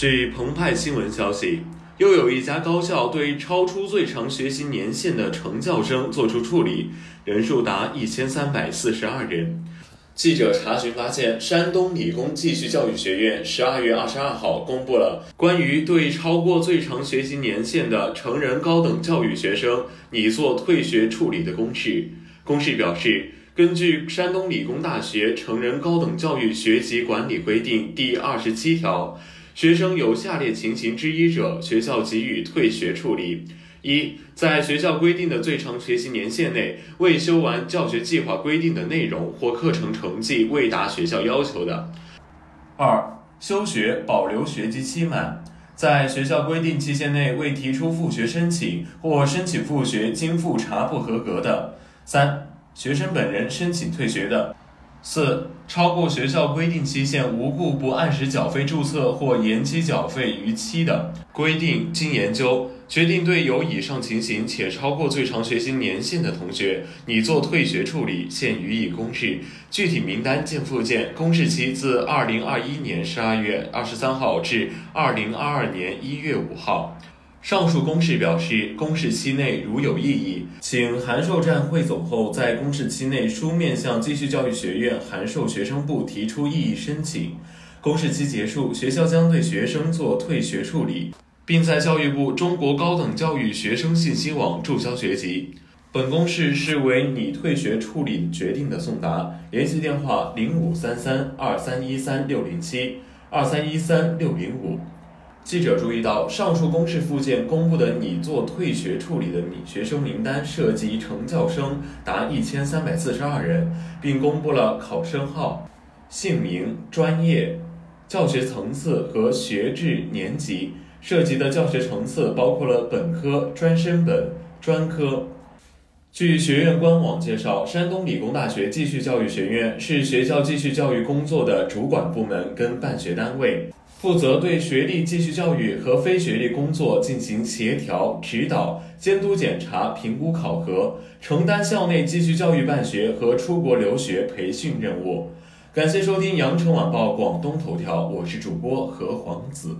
据澎湃新闻消息，又有一家高校对超出最长学习年限的成教生作出处理，人数达一千三百四十二人。记者查询发现，山东理工继续教育学院十二月二十二号公布了关于对超过最长学习年限的成人高等教育学生拟做退学处理的公示。公示表示。根据山东理工大学成人高等教育学籍管理规定第二十七条，学生有下列情形之一者，学校给予退学处理：一，在学校规定的最长学习年限内未修完教学计划规定的内容或课程成绩未达学校要求的；二，休学保留学籍期满，在学校规定期限内未提出复学申请或申请复学经复查不合格的；三。学生本人申请退学的，四超过学校规定期限无故不按时缴费注册或延期缴费逾期的规定，经研究决定对有以上情形且超过最长学习年限的同学拟做退学处理，现予以公示。具体名单见附件。公示期自二零二一年十二月二十三号至二零二二年一月五号。上述公示表示，公示期内如有异议，请函授站汇总后，在公示期内书面向继续教育学院函授学生部提出异议申请。公示期结束，学校将对学生做退学处理，并在教育部中国高等教育学生信息网注销学籍。本公示是为拟退学处理决定的送达，联系电话：零五三三二三一三六零七二三一三六零五。记者注意到，上述公示附件公布的拟做退学处理的拟学生名单涉及成教生达一千三百四十二人，并公布了考生号、姓名、专业、教学层次和学制年级。涉及的教学层次包括了本科、专升本、专科。据学院官网介绍，山东理工大学继续教育学院是学校继续教育工作的主管部门跟办学单位。负责对学历继续教育和非学历工作进行协调、指导、监督、检查、评估、考核，承担校内继续教育办学和出国留学培训任务。感谢收听羊城晚报广东头条，我是主播何黄子。